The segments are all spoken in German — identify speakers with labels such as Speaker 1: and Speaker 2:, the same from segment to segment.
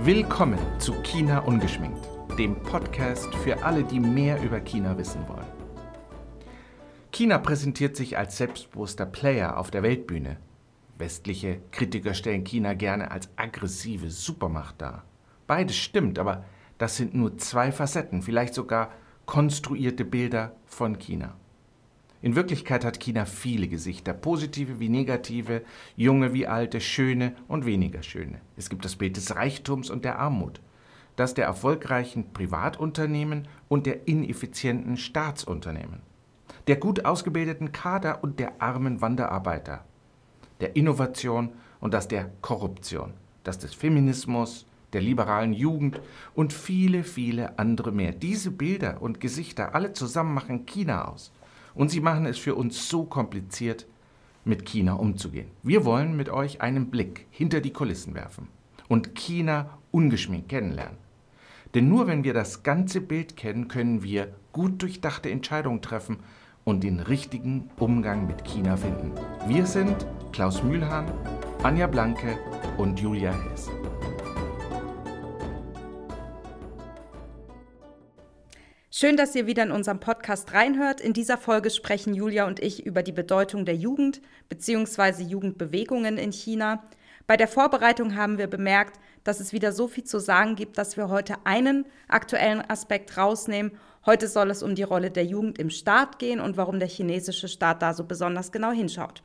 Speaker 1: Willkommen zu China Ungeschminkt, dem Podcast für alle, die mehr über China wissen wollen. China präsentiert sich als selbstbewusster Player auf der Weltbühne. Westliche Kritiker stellen China gerne als aggressive Supermacht dar. Beides stimmt, aber das sind nur zwei Facetten, vielleicht sogar konstruierte Bilder von China. In Wirklichkeit hat China viele Gesichter, positive wie negative, junge wie alte, schöne und weniger schöne. Es gibt das Bild des Reichtums und der Armut, das der erfolgreichen Privatunternehmen und der ineffizienten Staatsunternehmen, der gut ausgebildeten Kader und der armen Wanderarbeiter, der Innovation und das der Korruption, das des Feminismus, der liberalen Jugend und viele, viele andere mehr. Diese Bilder und Gesichter alle zusammen machen China aus. Und sie machen es für uns so kompliziert, mit China umzugehen. Wir wollen mit euch einen Blick hinter die Kulissen werfen und China ungeschminkt kennenlernen. Denn nur wenn wir das ganze Bild kennen, können wir gut durchdachte Entscheidungen treffen und den richtigen Umgang mit China finden. Wir sind Klaus Mühlhahn, Anja Blanke und Julia Hess.
Speaker 2: Schön, dass ihr wieder in unserem Podcast reinhört. In dieser Folge sprechen Julia und ich über die Bedeutung der Jugend bzw. Jugendbewegungen in China. Bei der Vorbereitung haben wir bemerkt, dass es wieder so viel zu sagen gibt, dass wir heute einen aktuellen Aspekt rausnehmen. Heute soll es um die Rolle der Jugend im Staat gehen und warum der chinesische Staat da so besonders genau hinschaut.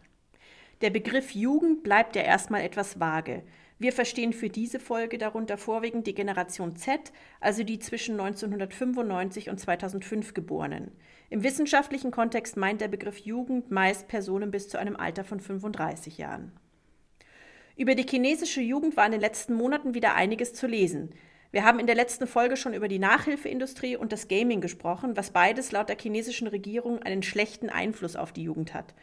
Speaker 3: Der Begriff Jugend bleibt ja erstmal etwas vage. Wir verstehen für diese Folge darunter vorwiegend die Generation Z, also die zwischen 1995 und 2005 Geborenen. Im wissenschaftlichen Kontext meint der Begriff Jugend meist Personen bis zu einem Alter von 35 Jahren. Über die chinesische Jugend war in den letzten Monaten wieder einiges zu lesen. Wir haben in der letzten Folge schon über die Nachhilfeindustrie und das Gaming gesprochen, was beides laut der chinesischen Regierung einen schlechten Einfluss auf die Jugend hat.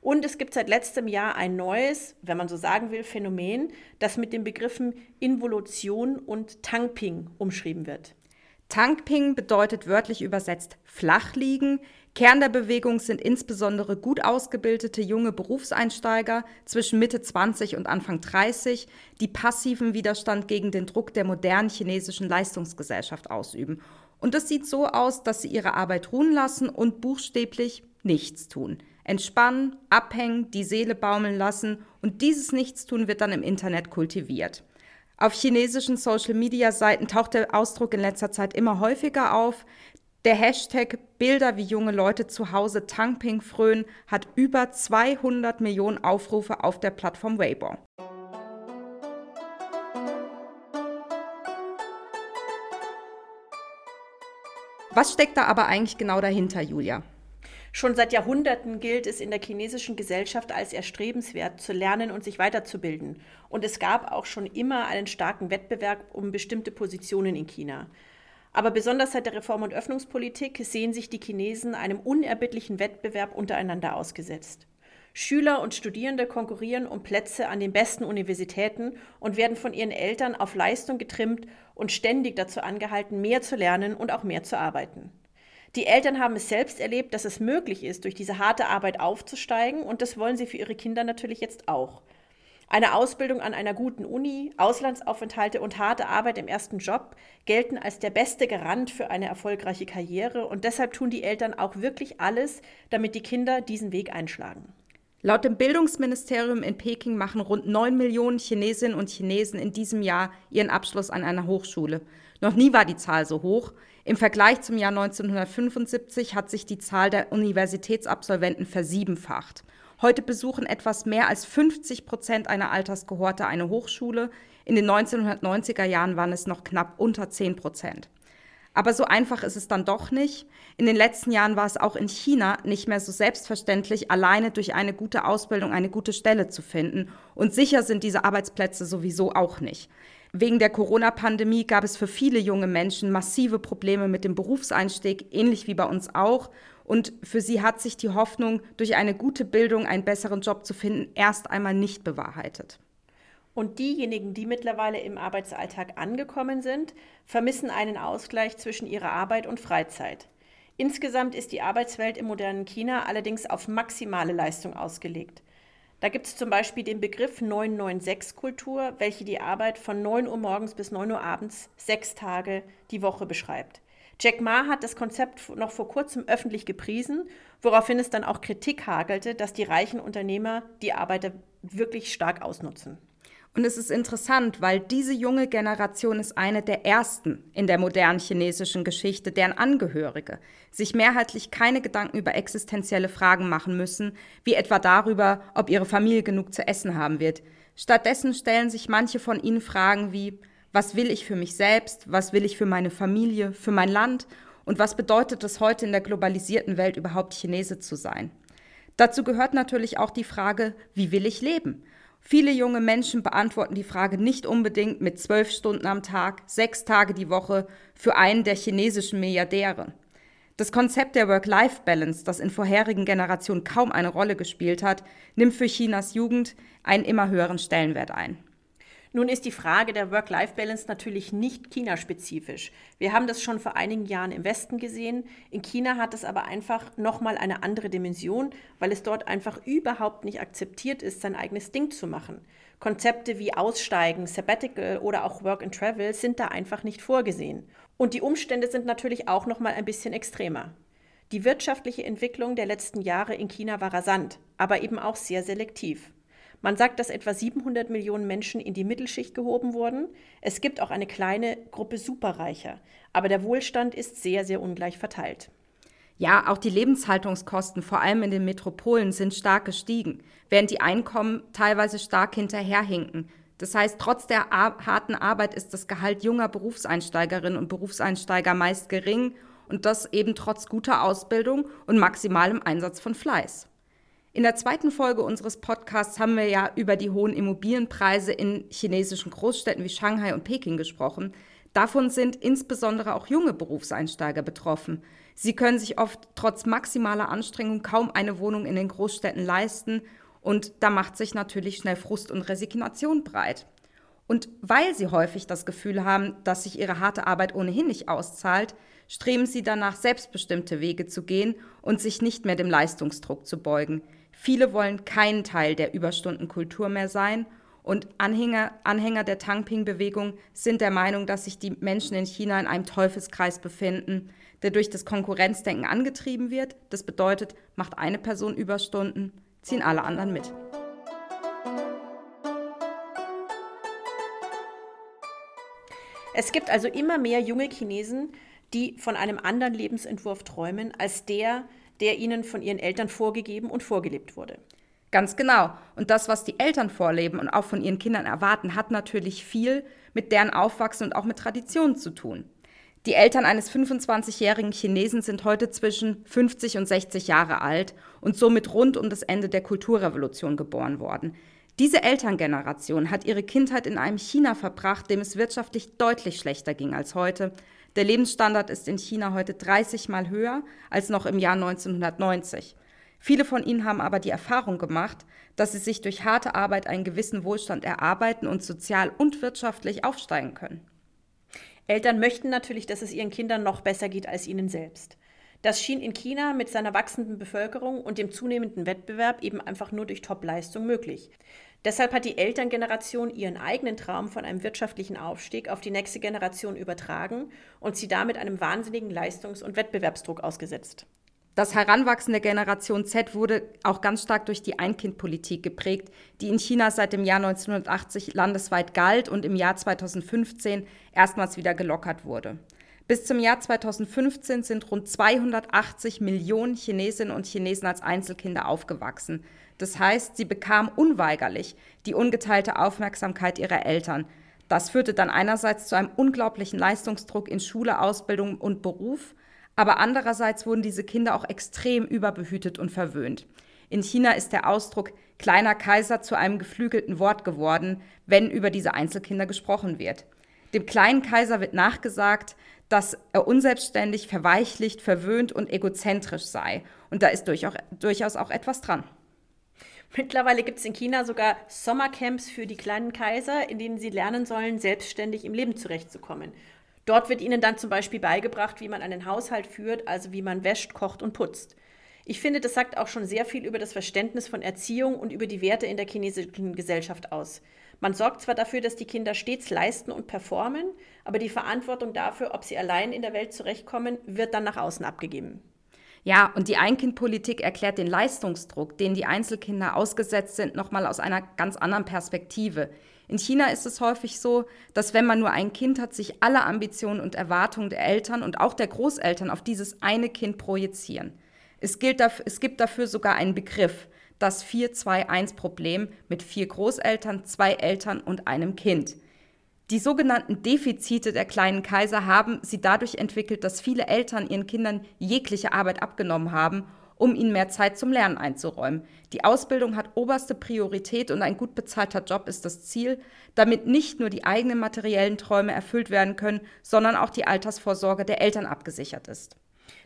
Speaker 3: Und es gibt seit letztem Jahr ein neues, wenn man so sagen will, Phänomen, das mit den Begriffen Involution und Tangping umschrieben wird.
Speaker 2: Tangping bedeutet wörtlich übersetzt flach liegen. Kern der Bewegung sind insbesondere gut ausgebildete junge Berufseinsteiger zwischen Mitte 20 und Anfang 30, die passiven Widerstand gegen den Druck der modernen chinesischen Leistungsgesellschaft ausüben. Und es sieht so aus, dass sie ihre Arbeit ruhen lassen und buchstäblich nichts tun. Entspannen, abhängen, die Seele baumeln lassen und dieses Nichtstun wird dann im Internet kultiviert. Auf chinesischen Social-Media-Seiten taucht der Ausdruck in letzter Zeit immer häufiger auf. Der Hashtag Bilder wie junge Leute zu Hause Tangping frönen hat über 200 Millionen Aufrufe auf der Plattform Weibo. Was steckt da aber eigentlich genau dahinter, Julia?
Speaker 3: Schon seit Jahrhunderten gilt es in der chinesischen Gesellschaft als erstrebenswert, zu lernen und sich weiterzubilden. Und es gab auch schon immer einen starken Wettbewerb um bestimmte Positionen in China. Aber besonders seit der Reform- und Öffnungspolitik sehen sich die Chinesen einem unerbittlichen Wettbewerb untereinander ausgesetzt. Schüler und Studierende konkurrieren um Plätze an den besten Universitäten und werden von ihren Eltern auf Leistung getrimmt und ständig dazu angehalten, mehr zu lernen und auch mehr zu arbeiten. Die Eltern haben es selbst erlebt, dass es möglich ist, durch diese harte Arbeit aufzusteigen und das wollen sie für ihre Kinder natürlich jetzt auch. Eine Ausbildung an einer guten Uni, Auslandsaufenthalte und harte Arbeit im ersten Job gelten als der beste Garant für eine erfolgreiche Karriere und deshalb tun die Eltern auch wirklich alles, damit die Kinder diesen Weg einschlagen.
Speaker 2: Laut dem Bildungsministerium in Peking machen rund 9 Millionen Chinesinnen und Chinesen in diesem Jahr ihren Abschluss an einer Hochschule. Noch nie war die Zahl so hoch. Im Vergleich zum Jahr 1975 hat sich die Zahl der Universitätsabsolventen versiebenfacht. Heute besuchen etwas mehr als 50 Prozent einer Alterskohorte eine Hochschule. In den 1990er Jahren waren es noch knapp unter 10 Prozent. Aber so einfach ist es dann doch nicht. In den letzten Jahren war es auch in China nicht mehr so selbstverständlich, alleine durch eine gute Ausbildung eine gute Stelle zu finden. Und sicher sind diese Arbeitsplätze sowieso auch nicht. Wegen der Corona-Pandemie gab es für viele junge Menschen massive Probleme mit dem Berufseinstieg, ähnlich wie bei uns auch. Und für sie hat sich die Hoffnung, durch eine gute Bildung einen besseren Job zu finden, erst einmal nicht bewahrheitet.
Speaker 3: Und diejenigen, die mittlerweile im Arbeitsalltag angekommen sind, vermissen einen Ausgleich zwischen ihrer Arbeit und Freizeit. Insgesamt ist die Arbeitswelt im modernen China allerdings auf maximale Leistung ausgelegt. Da gibt es zum Beispiel den Begriff 996-Kultur, welche die Arbeit von 9 Uhr morgens bis 9 Uhr abends sechs Tage die Woche beschreibt. Jack Ma hat das Konzept noch vor kurzem öffentlich gepriesen, woraufhin es dann auch Kritik hagelte, dass die reichen Unternehmer die Arbeiter wirklich stark ausnutzen.
Speaker 2: Und es ist interessant, weil diese junge Generation ist eine der ersten in der modernen chinesischen Geschichte, deren Angehörige sich mehrheitlich keine Gedanken über existenzielle Fragen machen müssen, wie etwa darüber, ob ihre Familie genug zu essen haben wird. Stattdessen stellen sich manche von ihnen Fragen wie, was will ich für mich selbst, was will ich für meine Familie, für mein Land und was bedeutet es heute in der globalisierten Welt überhaupt Chinese zu sein. Dazu gehört natürlich auch die Frage, wie will ich leben? Viele junge Menschen beantworten die Frage nicht unbedingt mit zwölf Stunden am Tag, sechs Tage die Woche für einen der chinesischen Milliardäre. Das Konzept der Work-Life-Balance, das in vorherigen Generationen kaum eine Rolle gespielt hat, nimmt für Chinas Jugend einen immer höheren Stellenwert ein.
Speaker 3: Nun ist die Frage der Work-Life-Balance natürlich nicht China-spezifisch. Wir haben das schon vor einigen Jahren im Westen gesehen. In China hat es aber einfach nochmal eine andere Dimension, weil es dort einfach überhaupt nicht akzeptiert ist, sein eigenes Ding zu machen. Konzepte wie Aussteigen, Sabbatical oder auch Work and Travel sind da einfach nicht vorgesehen. Und die Umstände sind natürlich auch nochmal ein bisschen extremer. Die wirtschaftliche Entwicklung der letzten Jahre in China war rasant, aber eben auch sehr selektiv. Man sagt, dass etwa 700 Millionen Menschen in die Mittelschicht gehoben wurden. Es gibt auch eine kleine Gruppe Superreicher. Aber der Wohlstand ist sehr, sehr ungleich verteilt.
Speaker 2: Ja, auch die Lebenshaltungskosten, vor allem in den Metropolen, sind stark gestiegen, während die Einkommen teilweise stark hinterherhinken. Das heißt, trotz der harten Arbeit ist das Gehalt junger Berufseinsteigerinnen und Berufseinsteiger meist gering und das eben trotz guter Ausbildung und maximalem Einsatz von Fleiß. In der zweiten Folge unseres Podcasts haben wir ja über die hohen Immobilienpreise in chinesischen Großstädten wie Shanghai und Peking gesprochen. Davon sind insbesondere auch junge Berufseinsteiger betroffen. Sie können sich oft trotz maximaler Anstrengung kaum eine Wohnung in den Großstädten leisten und da macht sich natürlich schnell Frust und Resignation breit. Und weil sie häufig das Gefühl haben, dass sich ihre harte Arbeit ohnehin nicht auszahlt, streben sie danach, selbstbestimmte Wege zu gehen und sich nicht mehr dem Leistungsdruck zu beugen. Viele wollen kein Teil der Überstundenkultur mehr sein und Anhänger, Anhänger der Tangping-Bewegung sind der Meinung, dass sich die Menschen in China in einem Teufelskreis befinden, der durch das Konkurrenzdenken angetrieben wird. Das bedeutet, macht eine Person Überstunden, ziehen alle anderen mit.
Speaker 3: Es gibt also immer mehr junge Chinesen, die von einem anderen Lebensentwurf träumen als der, der ihnen von ihren Eltern vorgegeben und vorgelebt wurde.
Speaker 2: Ganz genau. Und das, was die Eltern vorleben und auch von ihren Kindern erwarten, hat natürlich viel mit deren Aufwachsen und auch mit Traditionen zu tun. Die Eltern eines 25-jährigen Chinesen sind heute zwischen 50 und 60 Jahre alt und somit rund um das Ende der Kulturrevolution geboren worden. Diese Elterngeneration hat ihre Kindheit in einem China verbracht, dem es wirtschaftlich deutlich schlechter ging als heute, der Lebensstandard ist in China heute 30 Mal höher als noch im Jahr 1990. Viele von ihnen haben aber die Erfahrung gemacht, dass sie sich durch harte Arbeit einen gewissen Wohlstand erarbeiten und sozial und wirtschaftlich aufsteigen können.
Speaker 3: Eltern möchten natürlich, dass es ihren Kindern noch besser geht als ihnen selbst. Das schien in China mit seiner wachsenden Bevölkerung und dem zunehmenden Wettbewerb eben einfach nur durch Topleistung möglich. Deshalb hat die Elterngeneration ihren eigenen Traum von einem wirtschaftlichen Aufstieg auf die nächste Generation übertragen und sie damit einem wahnsinnigen Leistungs- und Wettbewerbsdruck ausgesetzt.
Speaker 2: Das Heranwachsen der Generation Z wurde auch ganz stark durch die Ein-Kind-Politik geprägt, die in China seit dem Jahr 1980 landesweit galt und im Jahr 2015 erstmals wieder gelockert wurde. Bis zum Jahr 2015 sind rund 280 Millionen Chinesinnen und Chinesen als Einzelkinder aufgewachsen. Das heißt, sie bekamen unweigerlich die ungeteilte Aufmerksamkeit ihrer Eltern. Das führte dann einerseits zu einem unglaublichen Leistungsdruck in Schule, Ausbildung und Beruf, aber andererseits wurden diese Kinder auch extrem überbehütet und verwöhnt. In China ist der Ausdruck kleiner Kaiser zu einem geflügelten Wort geworden, wenn über diese Einzelkinder gesprochen wird. Dem kleinen Kaiser wird nachgesagt, dass er unselbstständig, verweichlicht, verwöhnt und egozentrisch sei. Und da ist durchaus auch etwas dran.
Speaker 3: Mittlerweile gibt es in China sogar Sommercamps für die kleinen Kaiser, in denen sie lernen sollen, selbstständig im Leben zurechtzukommen. Dort wird ihnen dann zum Beispiel beigebracht, wie man einen Haushalt führt, also wie man wäscht, kocht und putzt. Ich finde, das sagt auch schon sehr viel über das Verständnis von Erziehung und über die Werte in der chinesischen Gesellschaft aus. Man sorgt zwar dafür, dass die Kinder stets leisten und performen, aber die Verantwortung dafür, ob sie allein in der Welt zurechtkommen, wird dann nach außen abgegeben.
Speaker 2: Ja, und die Einkindpolitik erklärt den Leistungsdruck, den die Einzelkinder ausgesetzt sind, nochmal aus einer ganz anderen Perspektive. In China ist es häufig so, dass wenn man nur ein Kind hat, sich alle Ambitionen und Erwartungen der Eltern und auch der Großeltern auf dieses eine Kind projizieren. Es, gilt es gibt dafür sogar einen Begriff, das 4-2-1-Problem mit vier Großeltern, zwei Eltern und einem Kind. Die sogenannten Defizite der kleinen Kaiser haben sie dadurch entwickelt, dass viele Eltern ihren Kindern jegliche Arbeit abgenommen haben, um ihnen mehr Zeit zum Lernen einzuräumen. Die Ausbildung hat oberste Priorität und ein gut bezahlter Job ist das Ziel, damit nicht nur die eigenen materiellen Träume erfüllt werden können, sondern auch die Altersvorsorge der Eltern abgesichert ist.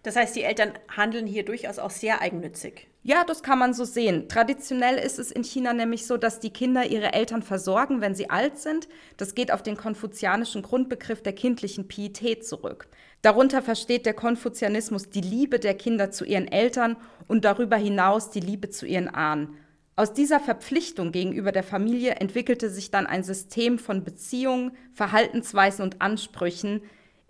Speaker 3: Das heißt, die Eltern handeln hier durchaus auch sehr eigennützig.
Speaker 2: Ja, das kann man so sehen. Traditionell ist es in China nämlich so, dass die Kinder ihre Eltern versorgen, wenn sie alt sind. Das geht auf den konfuzianischen Grundbegriff der kindlichen Pietät zurück. Darunter versteht der Konfuzianismus die Liebe der Kinder zu ihren Eltern und darüber hinaus die Liebe zu ihren Ahnen. Aus dieser Verpflichtung gegenüber der Familie entwickelte sich dann ein System von Beziehungen, Verhaltensweisen und Ansprüchen,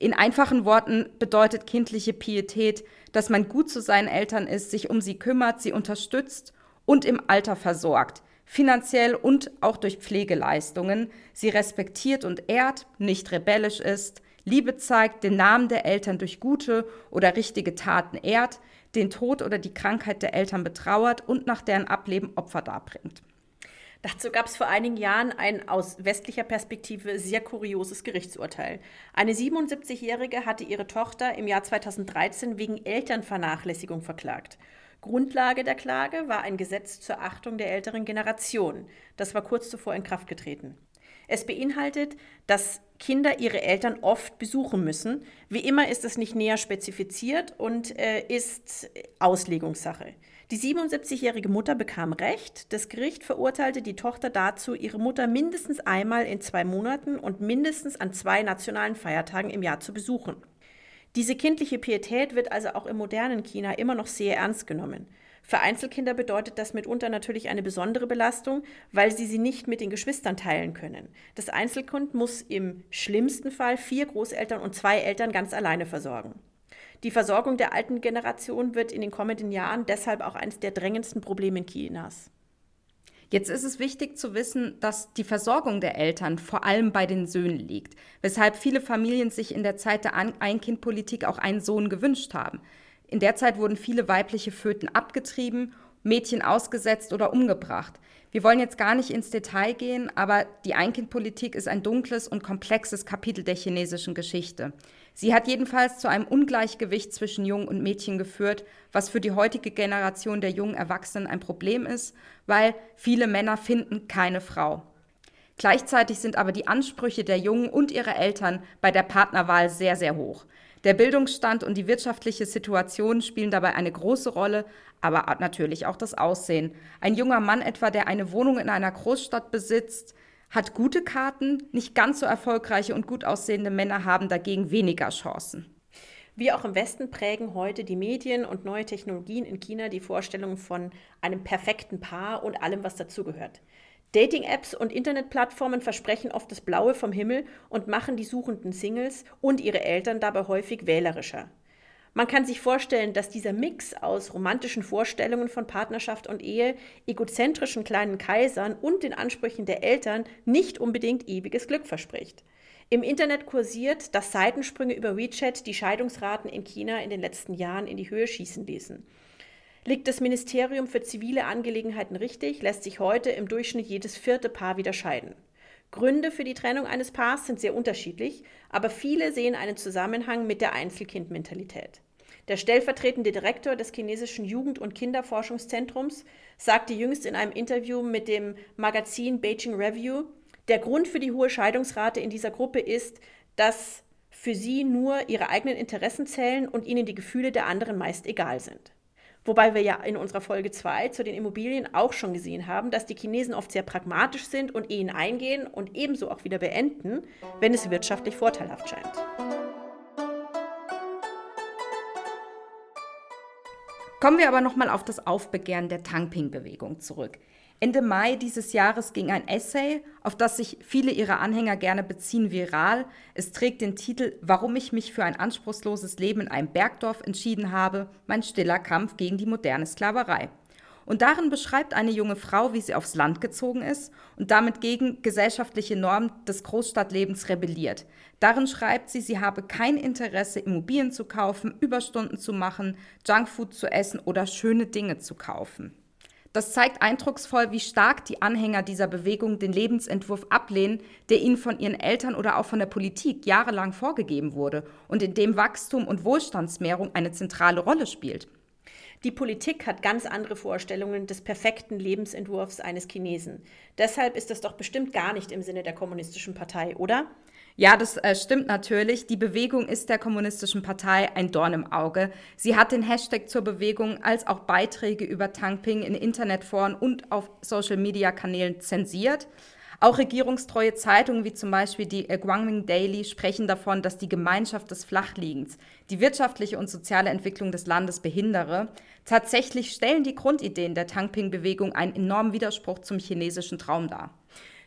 Speaker 2: in einfachen Worten bedeutet kindliche Pietät, dass man gut zu seinen Eltern ist, sich um sie kümmert, sie unterstützt und im Alter versorgt, finanziell und auch durch Pflegeleistungen, sie respektiert und ehrt, nicht rebellisch ist, Liebe zeigt, den Namen der Eltern durch gute oder richtige Taten ehrt, den Tod oder die Krankheit der Eltern betrauert und nach deren Ableben Opfer darbringt.
Speaker 3: Dazu gab es vor einigen Jahren ein aus westlicher Perspektive sehr kurioses Gerichtsurteil. Eine 77-Jährige hatte ihre Tochter im Jahr 2013 wegen Elternvernachlässigung verklagt. Grundlage der Klage war ein Gesetz zur Achtung der älteren Generation. Das war kurz zuvor in Kraft getreten. Es beinhaltet, dass Kinder ihre Eltern oft besuchen müssen. Wie immer ist es nicht näher spezifiziert und äh, ist Auslegungssache. Die 77-jährige Mutter bekam Recht. Das Gericht verurteilte die Tochter dazu, ihre Mutter mindestens einmal in zwei Monaten und mindestens an zwei nationalen Feiertagen im Jahr zu besuchen. Diese kindliche Pietät wird also auch im modernen China immer noch sehr ernst genommen. Für Einzelkinder bedeutet das mitunter natürlich eine besondere Belastung, weil sie sie nicht mit den Geschwistern teilen können. Das Einzelkind muss im schlimmsten Fall vier Großeltern und zwei Eltern ganz alleine versorgen. Die Versorgung der alten Generation wird in den kommenden Jahren deshalb auch eines der drängendsten Probleme Chinas.
Speaker 2: Jetzt ist es wichtig zu wissen, dass die Versorgung der Eltern vor allem bei den Söhnen liegt, weshalb viele Familien sich in der Zeit der Einkindpolitik auch einen Sohn gewünscht haben. In der Zeit wurden viele weibliche Föten abgetrieben, Mädchen ausgesetzt oder umgebracht. Wir wollen jetzt gar nicht ins Detail gehen, aber die Einkindpolitik ist ein dunkles und komplexes Kapitel der chinesischen Geschichte. Sie hat jedenfalls zu einem Ungleichgewicht zwischen Jungen und Mädchen geführt, was für die heutige Generation der jungen Erwachsenen ein Problem ist, weil viele Männer finden keine Frau. Gleichzeitig sind aber die Ansprüche der Jungen und ihrer Eltern bei der Partnerwahl sehr, sehr hoch. Der Bildungsstand und die wirtschaftliche Situation spielen dabei eine große Rolle, aber natürlich auch das Aussehen. Ein junger Mann etwa, der eine Wohnung in einer Großstadt besitzt, hat gute Karten, nicht ganz so erfolgreiche und gut aussehende Männer haben dagegen weniger Chancen.
Speaker 3: Wie auch im Westen prägen heute die Medien und neue Technologien in China die Vorstellung von einem perfekten Paar und allem, was dazugehört. Dating-Apps und Internetplattformen versprechen oft das Blaue vom Himmel und machen die suchenden Singles und ihre Eltern dabei häufig wählerischer. Man kann sich vorstellen, dass dieser Mix aus romantischen Vorstellungen von Partnerschaft und Ehe, egozentrischen kleinen Kaisern und den Ansprüchen der Eltern nicht unbedingt ewiges Glück verspricht. Im Internet kursiert, dass Seitensprünge über WeChat die Scheidungsraten in China in den letzten Jahren in die Höhe schießen ließen. Liegt das Ministerium für zivile Angelegenheiten richtig, lässt sich heute im Durchschnitt jedes vierte Paar wieder scheiden. Gründe für die Trennung eines Paars sind sehr unterschiedlich, aber viele sehen einen Zusammenhang mit der Einzelkindmentalität. Der stellvertretende Direktor des chinesischen Jugend- und Kinderforschungszentrums sagte jüngst in einem Interview mit dem Magazin Beijing Review, der Grund für die hohe Scheidungsrate in dieser Gruppe ist, dass für sie nur ihre eigenen Interessen zählen und ihnen die Gefühle der anderen meist egal sind. Wobei wir ja in unserer Folge 2 zu den Immobilien auch schon gesehen haben, dass die Chinesen oft sehr pragmatisch sind und Ehen eingehen und ebenso auch wieder beenden, wenn es wirtschaftlich vorteilhaft scheint.
Speaker 2: Kommen wir aber nochmal auf das Aufbegehren der Tangping-Bewegung zurück. Ende Mai dieses Jahres ging ein Essay, auf das sich viele ihrer Anhänger gerne beziehen, viral. Es trägt den Titel Warum ich mich für ein anspruchsloses Leben in einem Bergdorf entschieden habe, mein stiller Kampf gegen die moderne Sklaverei. Und darin beschreibt eine junge Frau, wie sie aufs Land gezogen ist und damit gegen gesellschaftliche Normen des Großstadtlebens rebelliert. Darin schreibt sie, sie habe kein Interesse, Immobilien zu kaufen, Überstunden zu machen, Junkfood zu essen oder schöne Dinge zu kaufen. Das zeigt eindrucksvoll, wie stark die Anhänger dieser Bewegung den Lebensentwurf ablehnen, der ihnen von ihren Eltern oder auch von der Politik jahrelang vorgegeben wurde und in dem Wachstum und Wohlstandsmehrung eine zentrale Rolle spielt.
Speaker 3: Die Politik hat ganz andere Vorstellungen des perfekten Lebensentwurfs eines Chinesen. Deshalb ist das doch bestimmt gar nicht im Sinne der Kommunistischen Partei, oder?
Speaker 2: Ja, das äh, stimmt natürlich. Die Bewegung ist der Kommunistischen Partei ein Dorn im Auge. Sie hat den Hashtag zur Bewegung als auch Beiträge über Tangping in Internetforen und auf Social-Media-Kanälen zensiert. Auch regierungstreue Zeitungen wie zum Beispiel die Guangming Daily sprechen davon, dass die Gemeinschaft des Flachliegens die wirtschaftliche und soziale Entwicklung des Landes behindere. Tatsächlich stellen die Grundideen der Tangping-Bewegung einen enormen Widerspruch zum chinesischen Traum dar.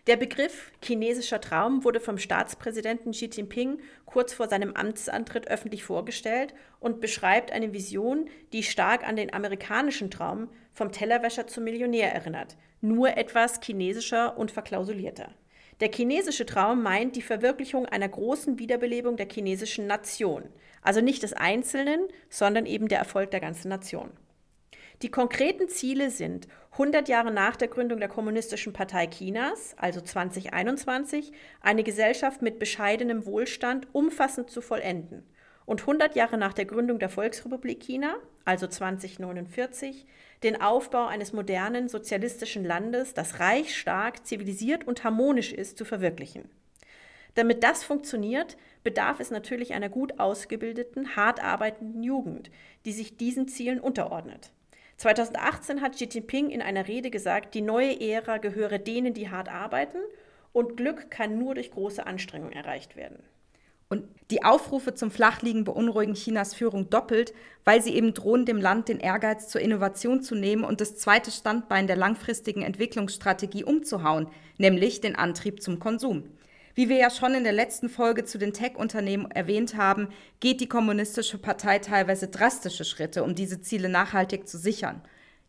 Speaker 3: Der Begriff chinesischer Traum wurde vom Staatspräsidenten Xi Jinping kurz vor seinem Amtsantritt öffentlich vorgestellt und beschreibt eine Vision, die stark an den amerikanischen Traum vom Tellerwäscher zum Millionär erinnert, nur etwas chinesischer und verklausulierter. Der chinesische Traum meint die Verwirklichung einer großen Wiederbelebung der chinesischen Nation, also nicht des Einzelnen, sondern eben der Erfolg der ganzen Nation. Die konkreten Ziele sind 100 Jahre nach der Gründung der Kommunistischen Partei Chinas, also 2021, eine Gesellschaft mit bescheidenem Wohlstand umfassend zu vollenden und 100 Jahre nach der Gründung der Volksrepublik China, also 2049, den Aufbau eines modernen sozialistischen Landes, das reich, stark, zivilisiert und harmonisch ist, zu verwirklichen. Damit das funktioniert, bedarf es natürlich einer gut ausgebildeten, hart arbeitenden Jugend, die sich diesen Zielen unterordnet. 2018 hat Xi Jinping in einer Rede gesagt, die neue Ära gehöre denen, die hart arbeiten und Glück kann nur durch große Anstrengung erreicht werden.
Speaker 2: Und die Aufrufe zum Flachliegen beunruhigen Chinas Führung doppelt, weil sie eben drohen, dem Land den Ehrgeiz zur Innovation zu nehmen und das zweite Standbein der langfristigen Entwicklungsstrategie umzuhauen, nämlich den Antrieb zum Konsum. Wie wir ja schon in der letzten Folge zu den Tech-Unternehmen erwähnt haben, geht die Kommunistische Partei teilweise drastische Schritte, um diese Ziele nachhaltig zu sichern.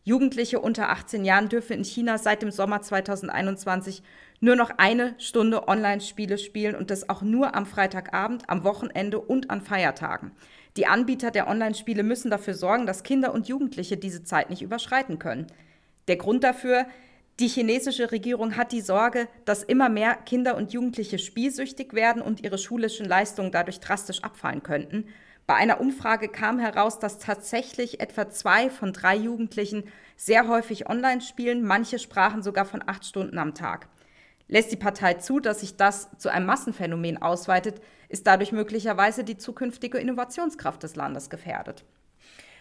Speaker 2: Jugendliche unter 18 Jahren dürfen in China seit dem Sommer 2021 nur noch eine Stunde Online-Spiele spielen und das auch nur am Freitagabend, am Wochenende und an Feiertagen. Die Anbieter der Online-Spiele müssen dafür sorgen, dass Kinder und Jugendliche diese Zeit nicht überschreiten können. Der Grund dafür, die chinesische Regierung hat die Sorge, dass immer mehr Kinder und Jugendliche spielsüchtig werden und ihre schulischen Leistungen dadurch drastisch abfallen könnten. Bei einer Umfrage kam heraus, dass tatsächlich etwa zwei von drei Jugendlichen sehr häufig online spielen. Manche sprachen sogar von acht Stunden am Tag. Lässt die Partei zu, dass sich das zu einem Massenphänomen ausweitet, ist dadurch möglicherweise die zukünftige Innovationskraft des Landes gefährdet.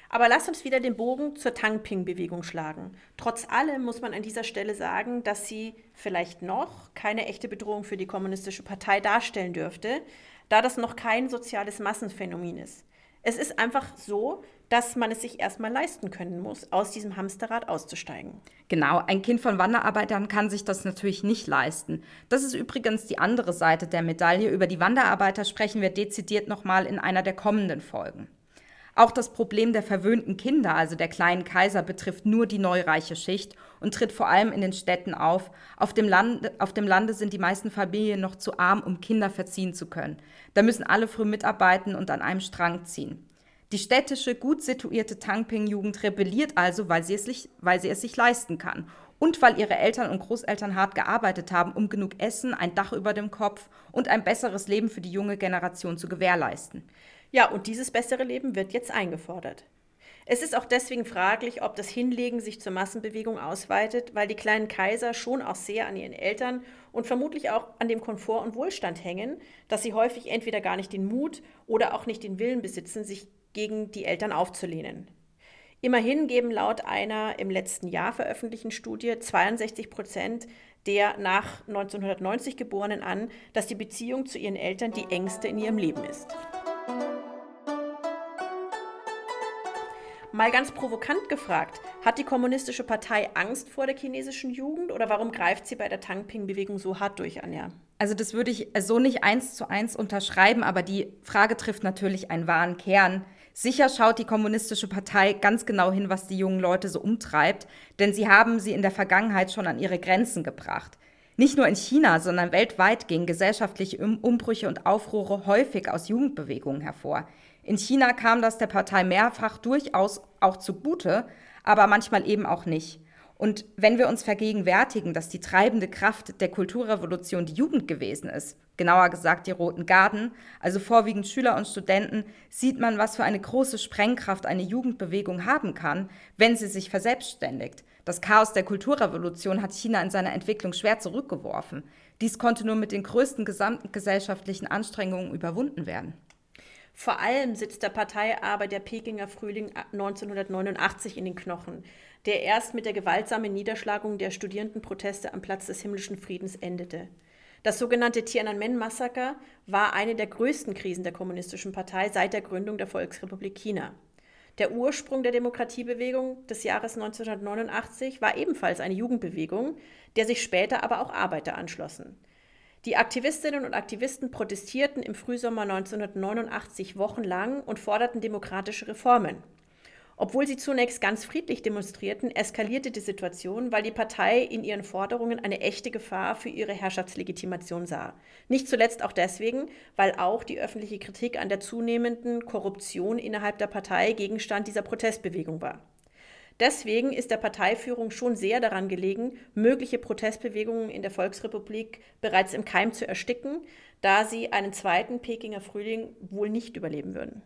Speaker 3: Aber lass uns wieder den Bogen zur Tangping-Bewegung schlagen. Trotz allem muss man an dieser Stelle sagen, dass sie vielleicht noch keine echte Bedrohung für die Kommunistische Partei darstellen dürfte, da das noch kein soziales Massenphänomen ist. Es ist einfach so, dass man es sich erstmal leisten können muss, aus diesem Hamsterrad auszusteigen.
Speaker 2: Genau, ein Kind von Wanderarbeitern kann sich das natürlich nicht leisten. Das ist übrigens die andere Seite der Medaille. Über die Wanderarbeiter sprechen wir dezidiert nochmal in einer der kommenden Folgen. Auch das Problem der verwöhnten Kinder, also der kleinen Kaiser, betrifft nur die neureiche Schicht und tritt vor allem in den Städten auf. Auf dem, Land, auf dem Lande sind die meisten Familien noch zu arm, um Kinder verziehen zu können. Da müssen alle früh mitarbeiten und an einem Strang ziehen. Die städtische, gut situierte Tangping-Jugend rebelliert also, weil sie, es, weil sie es sich leisten kann und weil ihre Eltern und Großeltern hart gearbeitet haben, um genug Essen, ein Dach über dem Kopf und ein besseres Leben für die junge Generation zu gewährleisten.
Speaker 3: Ja, und dieses bessere Leben wird jetzt eingefordert. Es ist auch deswegen fraglich, ob das Hinlegen sich zur Massenbewegung ausweitet, weil die kleinen Kaiser schon auch sehr an ihren Eltern und vermutlich auch an dem Komfort und Wohlstand hängen, dass sie häufig entweder gar nicht den Mut oder auch nicht den Willen besitzen, sich gegen die Eltern aufzulehnen. Immerhin geben laut einer im letzten Jahr veröffentlichten Studie 62 Prozent der nach 1990 Geborenen an, dass die Beziehung zu ihren Eltern die engste in ihrem Leben ist. Mal ganz provokant gefragt, hat die Kommunistische Partei Angst vor der chinesischen Jugend oder warum greift sie bei der Tangping-Bewegung so hart durch, Anja?
Speaker 2: Also das würde ich so nicht eins zu eins unterschreiben, aber die Frage trifft natürlich einen wahren Kern. Sicher schaut die Kommunistische Partei ganz genau hin, was die jungen Leute so umtreibt, denn sie haben sie in der Vergangenheit schon an ihre Grenzen gebracht. Nicht nur in China, sondern weltweit gingen gesellschaftliche Umbrüche und Aufruhre häufig aus Jugendbewegungen hervor. In China kam das der Partei mehrfach durchaus auch zugute, aber manchmal eben auch nicht. Und wenn wir uns vergegenwärtigen, dass die treibende Kraft der Kulturrevolution die Jugend gewesen ist, genauer gesagt die Roten Garden, also vorwiegend Schüler und Studenten, sieht man, was für eine große Sprengkraft eine Jugendbewegung haben kann, wenn sie sich verselbstständigt. Das Chaos der Kulturrevolution hat China in seiner Entwicklung schwer zurückgeworfen. Dies konnte nur mit den größten gesamten gesellschaftlichen Anstrengungen überwunden werden.
Speaker 3: Vor allem sitzt der Partei aber der Pekinger Frühling 1989 in den Knochen, der erst mit der gewaltsamen Niederschlagung der Studierendenproteste am Platz des himmlischen Friedens endete. Das sogenannte Tiananmen-Massaker war eine der größten Krisen der Kommunistischen Partei seit der Gründung der Volksrepublik China. Der Ursprung der Demokratiebewegung des Jahres 1989 war ebenfalls eine Jugendbewegung, der sich später aber auch Arbeiter anschlossen. Die Aktivistinnen und Aktivisten protestierten im Frühsommer 1989 wochenlang und forderten demokratische Reformen. Obwohl sie zunächst ganz friedlich demonstrierten, eskalierte die Situation, weil die Partei in ihren Forderungen eine echte Gefahr für ihre Herrschaftslegitimation sah. Nicht zuletzt auch deswegen, weil auch die öffentliche Kritik an der zunehmenden Korruption innerhalb der Partei Gegenstand dieser Protestbewegung war. Deswegen ist der Parteiführung schon sehr daran gelegen, mögliche Protestbewegungen in der Volksrepublik bereits im Keim zu ersticken, da sie einen zweiten Pekinger Frühling wohl nicht überleben würden.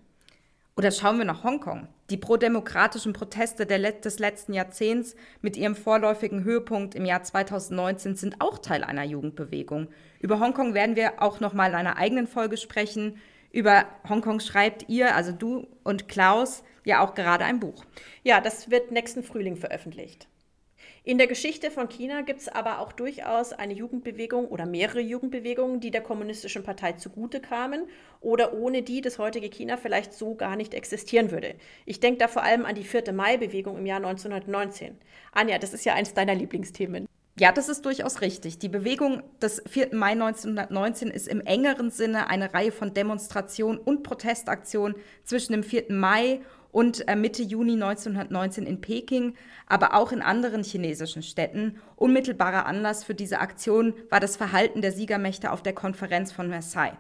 Speaker 2: Oder schauen wir nach Hongkong. Die prodemokratischen Proteste des letzten Jahrzehnts mit ihrem vorläufigen Höhepunkt im Jahr 2019 sind auch Teil einer Jugendbewegung. Über Hongkong werden wir auch noch mal in einer eigenen Folge sprechen. Über Hongkong schreibt ihr, also du und Klaus, ja auch gerade ein Buch.
Speaker 3: Ja, das wird nächsten Frühling veröffentlicht. In der Geschichte von China gibt es aber auch durchaus eine Jugendbewegung oder mehrere Jugendbewegungen, die der Kommunistischen Partei zugute kamen oder ohne die das heutige China vielleicht so gar nicht existieren würde. Ich denke da vor allem an die 4. Mai-Bewegung im Jahr 1919. Anja, das ist ja eins deiner Lieblingsthemen.
Speaker 2: Ja, das ist durchaus richtig. Die Bewegung des 4. Mai 1919 ist im engeren Sinne eine Reihe von Demonstrationen und Protestaktionen zwischen dem 4. Mai und äh, Mitte Juni 1919 in Peking, aber auch in anderen chinesischen Städten. Unmittelbarer Anlass für diese Aktion war das Verhalten der Siegermächte auf der Konferenz von Versailles.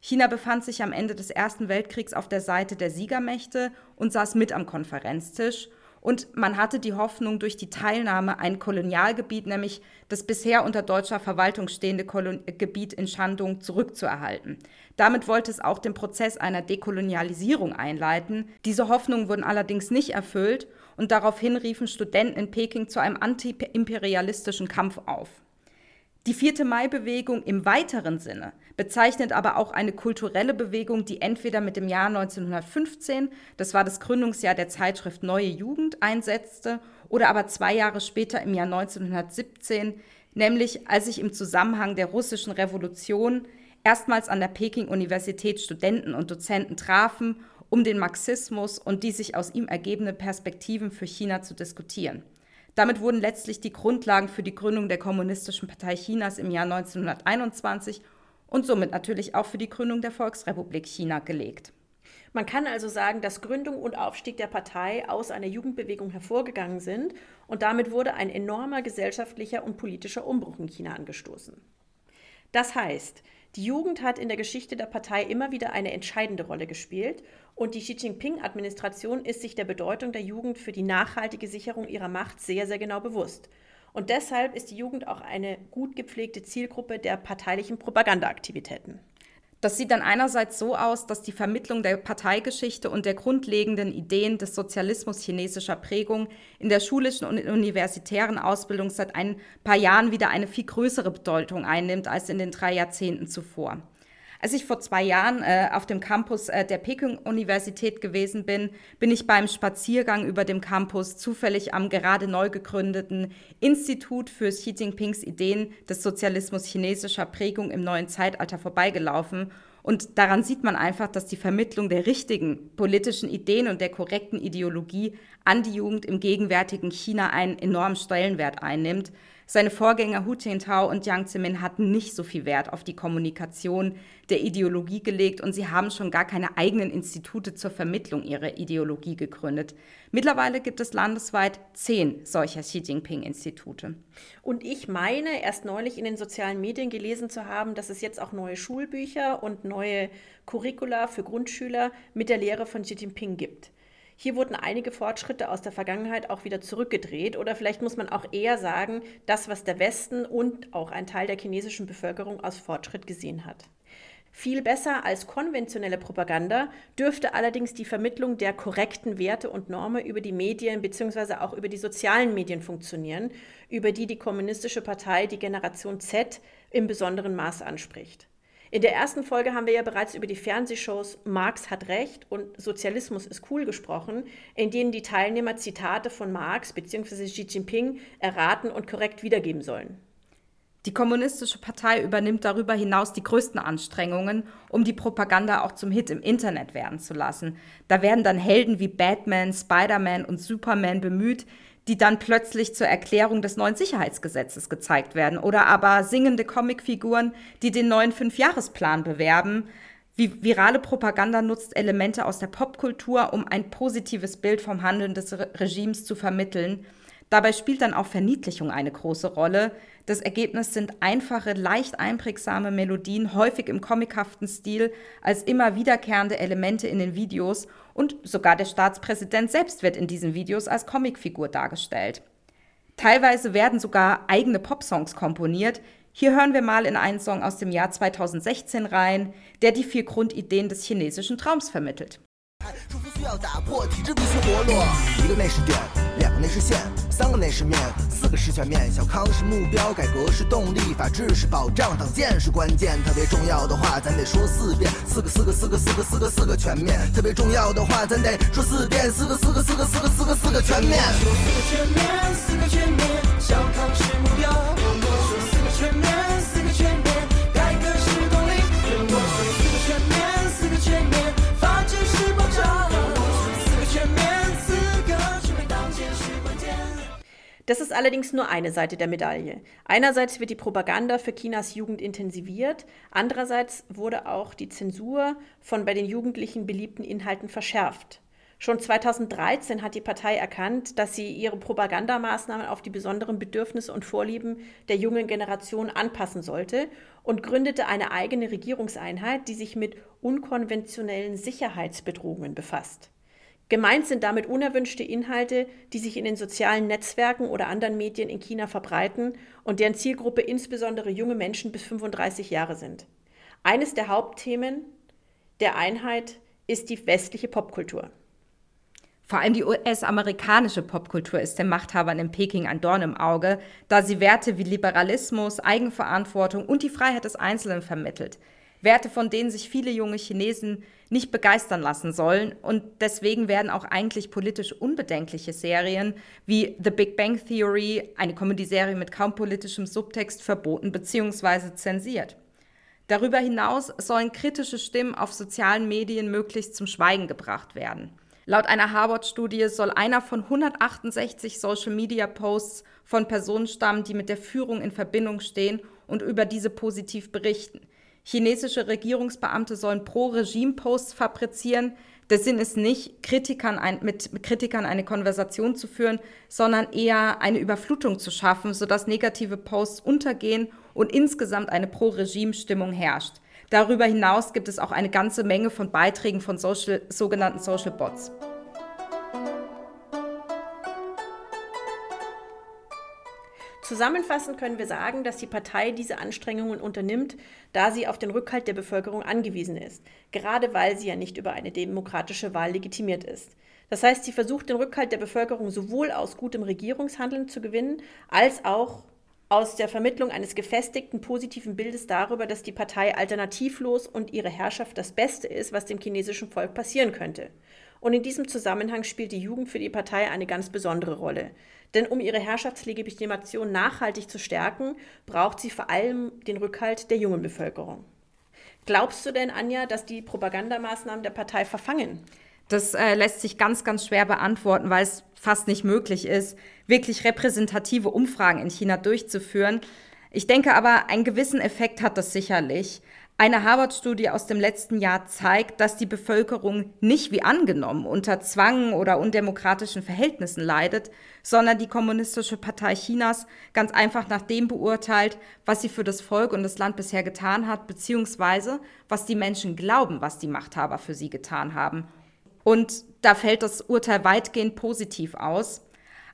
Speaker 2: China befand sich am Ende des Ersten Weltkriegs auf der Seite der Siegermächte und saß mit am Konferenztisch und man hatte die Hoffnung, durch die Teilnahme ein Kolonialgebiet, nämlich das bisher unter deutscher Verwaltung stehende Kolon Gebiet in Shandong, zurückzuerhalten. Damit wollte es auch den Prozess einer Dekolonialisierung einleiten. Diese Hoffnungen wurden allerdings nicht erfüllt und daraufhin riefen Studenten in Peking zu einem antiimperialistischen Kampf auf. Die 4. Mai-Bewegung im weiteren Sinne bezeichnet aber auch eine kulturelle Bewegung, die entweder mit dem Jahr 1915, das war das Gründungsjahr der Zeitschrift Neue Jugend, einsetzte, oder aber zwei Jahre später im Jahr 1917, nämlich als sich im Zusammenhang der russischen Revolution erstmals an der Peking-Universität Studenten und Dozenten trafen, um den Marxismus und die sich aus ihm ergebenden Perspektiven für China zu diskutieren. Damit wurden letztlich die Grundlagen für die Gründung der Kommunistischen Partei Chinas im Jahr 1921 und somit natürlich auch für die Gründung der Volksrepublik China gelegt.
Speaker 3: Man kann also sagen, dass Gründung und Aufstieg der Partei aus einer Jugendbewegung hervorgegangen sind und damit wurde ein enormer gesellschaftlicher und politischer Umbruch in China angestoßen. Das heißt, die Jugend hat in der Geschichte der Partei immer wieder eine entscheidende Rolle gespielt und die Xi Jinping-Administration ist sich der Bedeutung der Jugend für die nachhaltige Sicherung ihrer Macht sehr, sehr genau bewusst. Und deshalb ist die Jugend auch eine gut gepflegte Zielgruppe der parteilichen Propagandaaktivitäten.
Speaker 2: Das sieht dann einerseits so aus, dass die Vermittlung der Parteigeschichte und der grundlegenden Ideen des Sozialismus chinesischer Prägung in der schulischen und universitären Ausbildung seit ein paar Jahren wieder eine viel größere Bedeutung einnimmt als in den drei Jahrzehnten zuvor. Als ich vor zwei Jahren äh, auf dem Campus äh, der Peking-Universität gewesen bin, bin ich beim Spaziergang über dem Campus zufällig am gerade neu gegründeten Institut für Xi Jinpings Ideen des Sozialismus chinesischer Prägung im neuen Zeitalter vorbeigelaufen und daran sieht man einfach, dass die Vermittlung der richtigen politischen Ideen und der korrekten Ideologie an die Jugend im gegenwärtigen China einen enormen Stellenwert einnimmt. Seine Vorgänger Hu Jintao und Jiang Zemin hatten nicht so viel Wert auf die Kommunikation der Ideologie gelegt und sie haben schon gar keine eigenen Institute zur Vermittlung ihrer Ideologie gegründet. Mittlerweile gibt es landesweit zehn solcher Xi Jinping-Institute.
Speaker 3: Und ich meine, erst neulich in den sozialen Medien gelesen zu haben, dass es jetzt auch neue Schulbücher und neue Curricula für Grundschüler mit der Lehre von Xi Jinping gibt. Hier wurden einige Fortschritte aus der Vergangenheit auch wieder zurückgedreht oder vielleicht muss man auch eher sagen, das, was der Westen und auch ein Teil der chinesischen Bevölkerung als Fortschritt gesehen hat. Viel besser als konventionelle Propaganda dürfte allerdings die Vermittlung der korrekten Werte und Normen über die Medien bzw. auch über die sozialen Medien funktionieren, über die die Kommunistische Partei die Generation Z im besonderen Maß anspricht. In der ersten Folge haben wir ja bereits über die Fernsehshows Marx hat Recht und Sozialismus ist cool gesprochen, in denen die Teilnehmer Zitate von Marx bzw. Xi Jinping erraten und korrekt wiedergeben sollen.
Speaker 2: Die Kommunistische Partei übernimmt darüber hinaus die größten Anstrengungen, um die Propaganda auch zum Hit im Internet werden zu lassen. Da werden dann Helden wie Batman, Spider-Man und Superman bemüht, die dann plötzlich zur Erklärung des neuen Sicherheitsgesetzes gezeigt werden. Oder aber singende Comicfiguren, die den neuen Fünfjahresplan bewerben. Wie virale Propaganda nutzt Elemente aus der Popkultur, um ein positives Bild vom Handeln des Regimes zu vermitteln. Dabei spielt dann auch Verniedlichung eine große Rolle. Das Ergebnis sind einfache, leicht einprägsame Melodien, häufig im comichaften Stil, als immer wiederkehrende Elemente in den Videos und sogar der Staatspräsident selbst wird in diesen Videos als Comicfigur dargestellt. Teilweise werden sogar eigene Popsongs komponiert. Hier hören wir mal in einen Song aus dem Jahr 2016 rein, der die vier Grundideen des chinesischen Traums vermittelt. 三个内饰面，四个是全面。小康是目标，改革是动力，法治是保障，党建是关键。特别重要的话，咱得说四遍。四个四个四个四个四个四个全面。特别重要的话，咱得说四遍。四个四个四个四个四个四个全面。四个全面，四个全面，小康是
Speaker 3: Das ist allerdings nur eine Seite der Medaille. Einerseits wird die Propaganda für Chinas Jugend intensiviert, andererseits wurde auch die Zensur von bei den Jugendlichen beliebten Inhalten verschärft. Schon 2013 hat die Partei erkannt, dass sie ihre Propagandamaßnahmen auf die besonderen Bedürfnisse und Vorlieben der jungen Generation anpassen sollte und gründete eine eigene Regierungseinheit, die sich mit unkonventionellen Sicherheitsbedrohungen befasst. Gemeint sind damit unerwünschte Inhalte, die sich in den sozialen Netzwerken oder anderen Medien in China verbreiten und deren Zielgruppe insbesondere junge Menschen bis 35 Jahre sind. Eines der Hauptthemen der Einheit ist die westliche Popkultur.
Speaker 2: Vor allem die US-amerikanische Popkultur ist den Machthabern in Peking ein Dorn im Auge, da sie Werte wie Liberalismus, Eigenverantwortung und die Freiheit des Einzelnen vermittelt. Werte, von denen sich viele junge Chinesen nicht begeistern lassen sollen. Und deswegen werden auch eigentlich politisch unbedenkliche Serien wie The Big Bang Theory, eine Comedy-Serie mit kaum politischem Subtext, verboten bzw. zensiert. Darüber hinaus sollen kritische Stimmen auf sozialen Medien möglichst zum Schweigen gebracht werden. Laut einer Harvard-Studie soll einer von 168 Social-Media-Posts von Personen stammen, die mit der Führung in Verbindung stehen und über diese positiv berichten. Chinesische Regierungsbeamte sollen Pro-Regime-Posts fabrizieren. Der Sinn ist nicht, Kritikern ein, mit Kritikern eine Konversation zu führen, sondern eher eine Überflutung zu schaffen, sodass negative Posts untergehen und insgesamt eine Pro-Regime-Stimmung herrscht. Darüber hinaus gibt es auch eine ganze Menge von Beiträgen von Social, sogenannten Social Bots.
Speaker 3: Zusammenfassend können wir sagen, dass die Partei diese Anstrengungen unternimmt, da sie auf den Rückhalt der Bevölkerung angewiesen ist, gerade weil sie ja nicht über eine demokratische Wahl legitimiert ist. Das heißt, sie versucht den Rückhalt der Bevölkerung sowohl aus gutem Regierungshandeln zu gewinnen, als auch aus der Vermittlung eines gefestigten positiven Bildes darüber, dass die Partei alternativlos und ihre Herrschaft das Beste ist, was dem chinesischen Volk passieren könnte. Und in diesem Zusammenhang spielt die Jugend für die Partei eine ganz besondere Rolle. Denn um ihre Herrschaftslegitimation nachhaltig zu stärken, braucht sie vor allem den Rückhalt der jungen Bevölkerung. Glaubst du denn, Anja, dass die Propagandamaßnahmen der Partei verfangen?
Speaker 2: Das äh, lässt sich ganz, ganz schwer beantworten, weil es fast nicht möglich ist, wirklich repräsentative Umfragen in China durchzuführen. Ich denke aber, einen gewissen Effekt hat das sicherlich. Eine Harvard-Studie aus dem letzten Jahr zeigt, dass die Bevölkerung nicht wie angenommen unter Zwang oder undemokratischen Verhältnissen leidet, sondern die Kommunistische Partei Chinas ganz einfach nach dem beurteilt, was sie für das Volk und das Land bisher getan hat, beziehungsweise was die Menschen glauben, was die Machthaber für sie getan haben. Und da fällt das Urteil weitgehend positiv aus.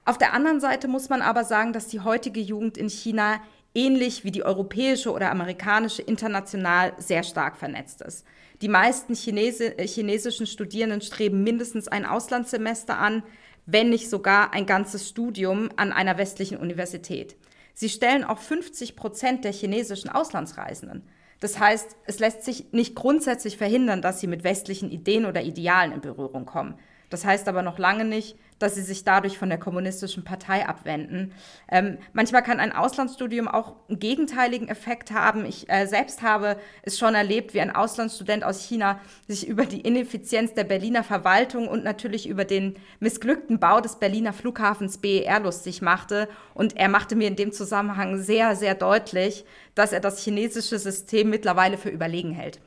Speaker 2: Auf der anderen Seite muss man aber sagen, dass die heutige Jugend in China ähnlich wie die europäische oder amerikanische international sehr stark vernetzt ist. Die meisten Chinesi äh, chinesischen Studierenden streben mindestens ein Auslandssemester an, wenn nicht sogar ein ganzes Studium an einer westlichen Universität. Sie stellen auch 50 Prozent der chinesischen Auslandsreisenden. Das heißt, es lässt sich nicht grundsätzlich verhindern, dass sie mit westlichen Ideen oder Idealen in Berührung kommen. Das heißt aber noch lange nicht, dass sie sich dadurch von der kommunistischen Partei abwenden. Ähm, manchmal kann ein Auslandsstudium auch einen gegenteiligen Effekt haben. Ich äh, selbst habe es schon erlebt, wie ein Auslandsstudent aus China sich über die Ineffizienz der Berliner Verwaltung und natürlich über den missglückten Bau des Berliner Flughafens BER lustig machte. Und er machte mir in dem Zusammenhang sehr, sehr deutlich, dass er das chinesische System mittlerweile für überlegen hält.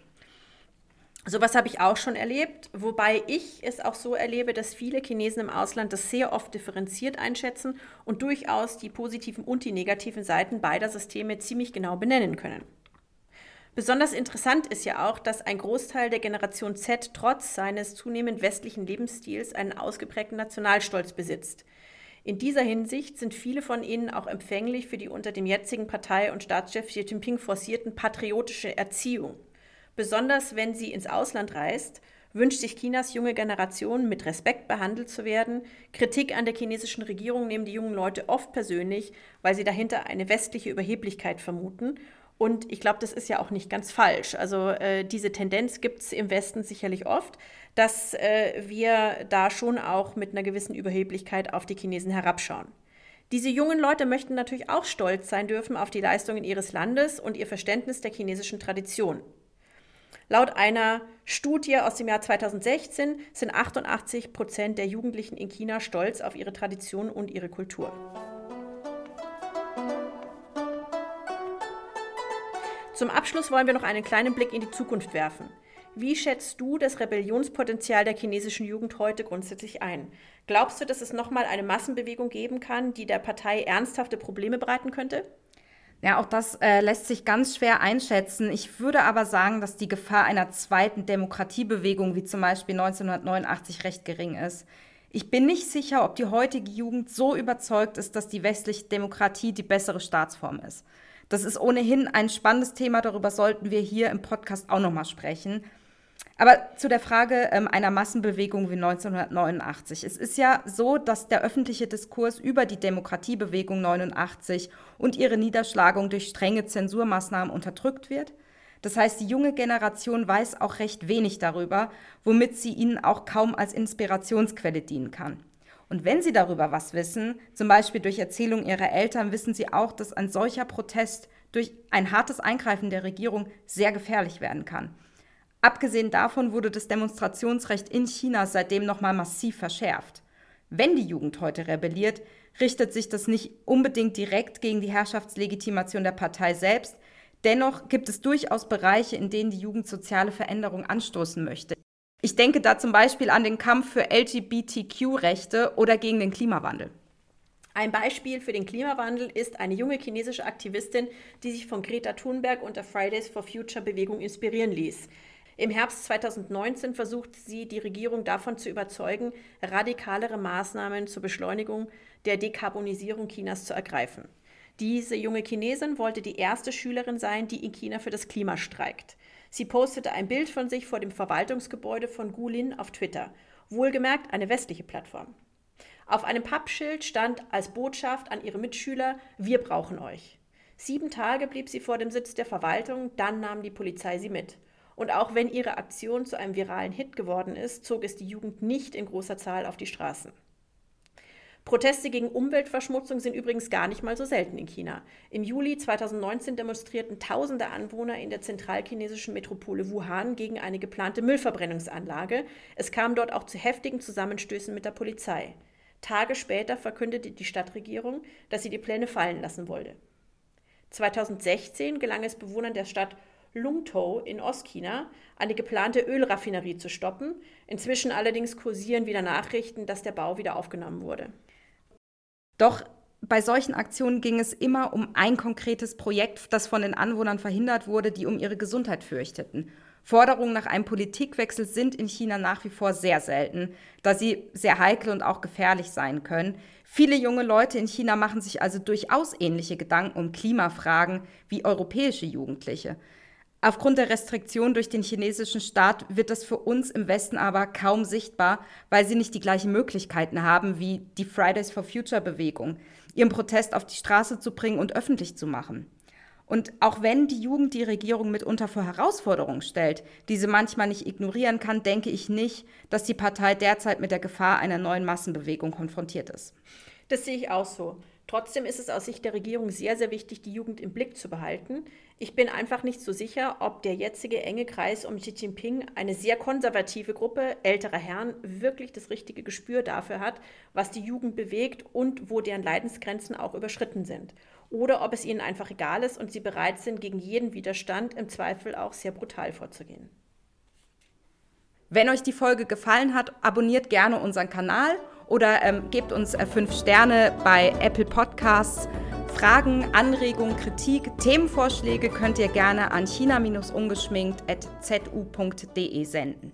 Speaker 3: Sowas habe ich auch schon erlebt, wobei ich es auch so erlebe, dass viele Chinesen im Ausland das sehr oft differenziert einschätzen und durchaus die positiven und die negativen Seiten beider Systeme ziemlich genau benennen können. Besonders interessant ist ja auch, dass ein Großteil der Generation Z trotz seines zunehmend westlichen Lebensstils einen ausgeprägten Nationalstolz besitzt. In dieser Hinsicht sind viele von ihnen auch empfänglich für die unter dem jetzigen Partei- und Staatschef Xi Jinping forcierten patriotische Erziehung. Besonders wenn sie ins Ausland reist, wünscht sich Chinas junge Generation, mit Respekt behandelt zu werden. Kritik an der chinesischen Regierung nehmen die jungen Leute oft persönlich, weil sie dahinter eine westliche Überheblichkeit vermuten. Und ich glaube, das ist ja auch nicht ganz falsch. Also äh, diese Tendenz gibt es im Westen sicherlich oft, dass äh, wir da schon auch mit einer gewissen Überheblichkeit auf die Chinesen herabschauen. Diese jungen Leute möchten natürlich auch stolz sein dürfen auf die Leistungen ihres Landes und ihr Verständnis der chinesischen Tradition. Laut einer Studie aus dem Jahr 2016 sind 88 Prozent der Jugendlichen in China stolz auf ihre Tradition und ihre Kultur. Zum Abschluss wollen wir noch einen kleinen Blick in die Zukunft werfen. Wie schätzt du das Rebellionspotenzial der chinesischen Jugend heute grundsätzlich ein? Glaubst du, dass es nochmal eine Massenbewegung geben kann, die der Partei ernsthafte Probleme bereiten könnte?
Speaker 2: Ja, auch das äh, lässt sich ganz schwer einschätzen. Ich würde aber sagen, dass die Gefahr einer zweiten Demokratiebewegung wie zum Beispiel 1989 recht gering ist. Ich bin nicht sicher, ob die heutige Jugend so überzeugt ist, dass die westliche Demokratie die bessere Staatsform ist. Das ist ohnehin ein spannendes Thema, darüber sollten wir hier im Podcast auch nochmal sprechen. Aber zu der Frage ähm, einer Massenbewegung wie 1989. Es ist ja so, dass der öffentliche Diskurs über die Demokratiebewegung 89 und ihre Niederschlagung durch strenge Zensurmaßnahmen unterdrückt wird. Das heißt, die junge Generation weiß auch recht wenig darüber, womit sie ihnen auch kaum als Inspirationsquelle dienen kann. Und wenn sie darüber was wissen, zum Beispiel durch Erzählungen ihrer Eltern, wissen sie auch, dass ein solcher Protest durch ein hartes Eingreifen der Regierung sehr gefährlich werden kann. Abgesehen davon wurde das Demonstrationsrecht in China seitdem nochmal massiv verschärft. Wenn die Jugend heute rebelliert, richtet sich das nicht unbedingt direkt gegen die Herrschaftslegitimation der Partei selbst. Dennoch gibt es durchaus Bereiche, in denen die Jugend soziale Veränderungen anstoßen möchte. Ich denke da zum Beispiel an den Kampf für LGBTQ-Rechte oder gegen den Klimawandel.
Speaker 3: Ein Beispiel für den Klimawandel ist eine junge chinesische Aktivistin, die sich von Greta Thunberg und der Fridays for Future Bewegung inspirieren ließ. Im Herbst 2019 versucht sie, die Regierung davon zu überzeugen, radikalere Maßnahmen zur Beschleunigung der Dekarbonisierung Chinas zu ergreifen. Diese junge Chinesin wollte die erste Schülerin sein, die in China für das Klima streikt. Sie postete ein Bild von sich vor dem Verwaltungsgebäude von Gulin auf Twitter. Wohlgemerkt eine westliche Plattform. Auf einem Pappschild stand als Botschaft an ihre Mitschüler, wir brauchen euch. Sieben Tage blieb sie vor dem Sitz der Verwaltung, dann nahm die Polizei sie mit. Und auch wenn ihre Aktion zu einem viralen Hit geworden ist, zog es die Jugend nicht in großer Zahl auf die Straßen. Proteste gegen Umweltverschmutzung sind übrigens gar nicht mal so selten in China. Im Juli 2019 demonstrierten tausende Anwohner in der zentralchinesischen Metropole Wuhan gegen eine geplante Müllverbrennungsanlage. Es kam dort auch zu heftigen Zusammenstößen mit der Polizei. Tage später verkündete die Stadtregierung, dass sie die Pläne fallen lassen wollte. 2016 gelang es Bewohnern der Stadt Lungtou in Ostchina, eine geplante Ölraffinerie zu stoppen. Inzwischen allerdings kursieren wieder Nachrichten, dass der Bau wieder aufgenommen wurde.
Speaker 2: Doch bei solchen Aktionen ging es immer um ein konkretes Projekt, das von den Anwohnern verhindert wurde, die um ihre Gesundheit fürchteten. Forderungen nach einem Politikwechsel sind in China nach wie vor sehr selten, da sie sehr heikel und auch gefährlich sein können. Viele junge Leute in China machen sich also durchaus ähnliche Gedanken um Klimafragen wie europäische Jugendliche. Aufgrund der Restriktion durch den chinesischen Staat wird das für uns im Westen aber kaum sichtbar, weil sie nicht die gleichen Möglichkeiten haben wie die Fridays for Future Bewegung, ihren Protest auf die Straße zu bringen und öffentlich zu machen. Und auch wenn die Jugend die Regierung mitunter vor Herausforderungen stellt, die sie manchmal nicht ignorieren kann, denke ich nicht, dass die Partei derzeit mit der Gefahr einer neuen Massenbewegung konfrontiert ist.
Speaker 3: Das sehe ich auch so. Trotzdem ist es aus Sicht der Regierung sehr, sehr wichtig, die Jugend im Blick zu behalten. Ich bin einfach nicht so sicher, ob der jetzige enge Kreis um Xi Jinping, eine sehr konservative Gruppe älterer Herren, wirklich das richtige Gespür dafür hat, was die Jugend bewegt und wo deren Leidensgrenzen auch überschritten sind. Oder ob es ihnen einfach egal ist und sie bereit sind, gegen jeden Widerstand im Zweifel auch sehr brutal vorzugehen.
Speaker 2: Wenn euch die Folge gefallen hat, abonniert gerne unseren Kanal oder ähm, gebt uns äh, fünf Sterne bei Apple Podcasts. Fragen, Anregungen, Kritik, Themenvorschläge könnt ihr gerne an china-ungeschminkt.zu.de senden.